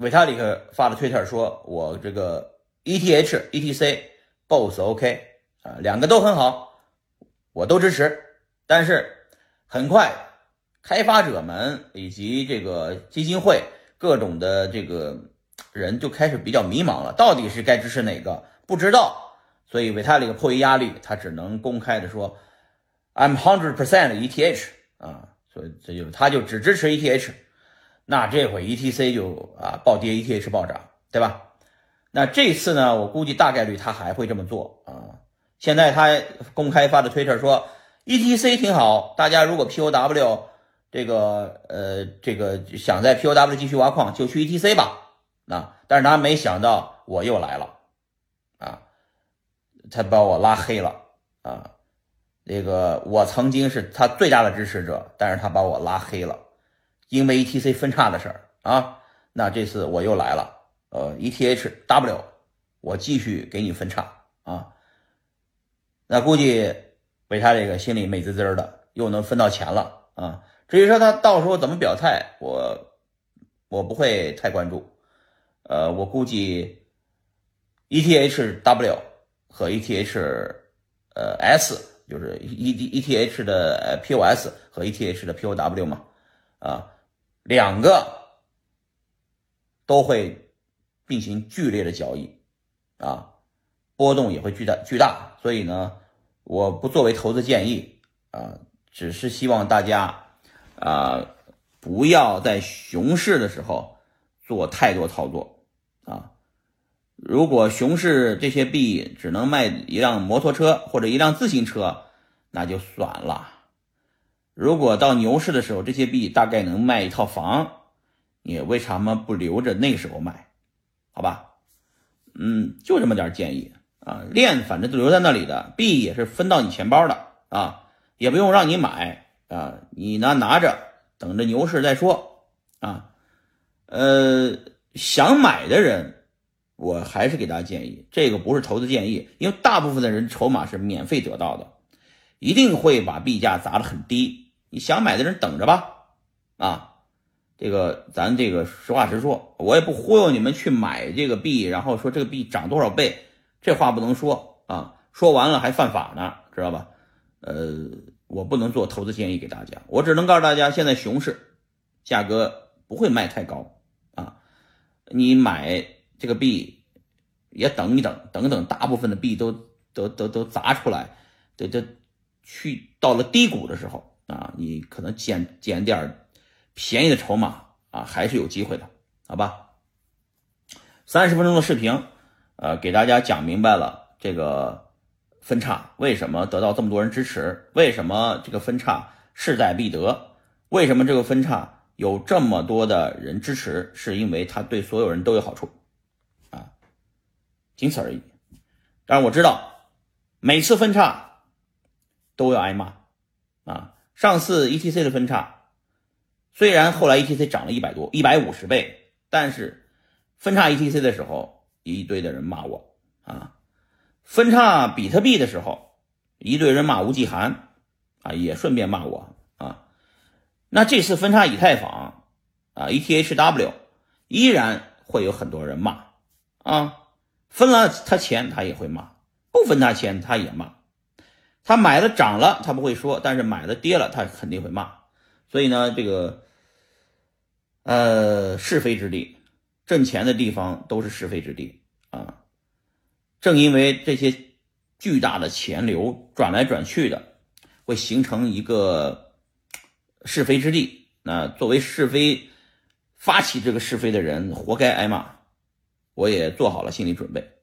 维塔里克发了推特说：“我这个 ETH、ETC、BOSS OK 啊，两个都很好，我都支持。但是很快，开发者们以及这个基金会各种的这个人就开始比较迷茫了，到底是该支持哪个？不知道。所以维塔里克迫于压力，他只能公开的说：‘I'm hundred percent ETH 啊。’所以这就他就只支持 ETH。”那这回 ETC 就啊暴跌，ETH 暴涨，对吧？那这次呢，我估计大概率他还会这么做啊。现在他公开发的推特说 ETC 挺好，大家如果 POW 这个呃这个想在 POW 继续挖矿，就去 ETC 吧。那但是他没想到我又来了啊，他把我拉黑了啊。这个我曾经是他最大的支持者，但是他把我拉黑了。因为 ETC 分叉的事儿啊，那这次我又来了，呃，ETHW，我继续给你分叉啊。那估计维他这个心里美滋滋的，又能分到钱了啊。至于说他到时候怎么表态，我我不会太关注。呃，我估计 ETHW 和 ETH 呃 S 就是 E D ETH 的 POS 和 ETH 的 POW 嘛，啊。两个都会进行剧烈的交易，啊，波动也会巨大巨大，所以呢，我不作为投资建议啊，只是希望大家啊，不要在熊市的时候做太多操作啊。如果熊市这些币只能卖一辆摩托车或者一辆自行车，那就算了。如果到牛市的时候，这些币大概能卖一套房，你为什么不留着那时候卖？好吧，嗯，就这么点建议啊。链反正都留在那里的，币也是分到你钱包的啊，也不用让你买啊，你呢拿着等着牛市再说啊。呃，想买的人，我还是给大家建议，这个不是投资建议，因为大部分的人筹码是免费得到的。一定会把币价砸得很低，你想买的人等着吧，啊，这个咱这个实话实说，我也不忽悠你们去买这个币，然后说这个币涨多少倍，这话不能说啊，说完了还犯法呢，知道吧？呃，我不能做投资建议给大家，我只能告诉大家，现在熊市，价格不会卖太高啊，你买这个币也等一等，等等，大部分的币都都都都砸出来，这这。去到了低谷的时候啊，你可能捡捡点便宜的筹码啊，还是有机会的，好吧？三十分钟的视频，呃，给大家讲明白了这个分叉为什么得到这么多人支持，为什么这个分叉势在必得，为什么这个分叉有这么多的人支持，是因为它对所有人都有好处啊，仅此而已。但是我知道每次分叉。都要挨骂啊！上次 ETC 的分叉，虽然后来 ETC 涨了一百多、一百五十倍，但是分叉 ETC 的时候，一堆的人骂我啊；分叉比特币的时候，一堆人骂吴继寒啊，也顺便骂我啊。那这次分叉以太坊啊，ETHW 依然会有很多人骂啊，分了他钱他也会骂，不分他钱他也骂。他买了涨了，他不会说；但是买了跌了，他肯定会骂。所以呢，这个呃是非之地，挣钱的地方都是是非之地啊。正因为这些巨大的钱流转来转去的，会形成一个是非之地。那作为是非发起这个是非的人，活该挨骂。我也做好了心理准备。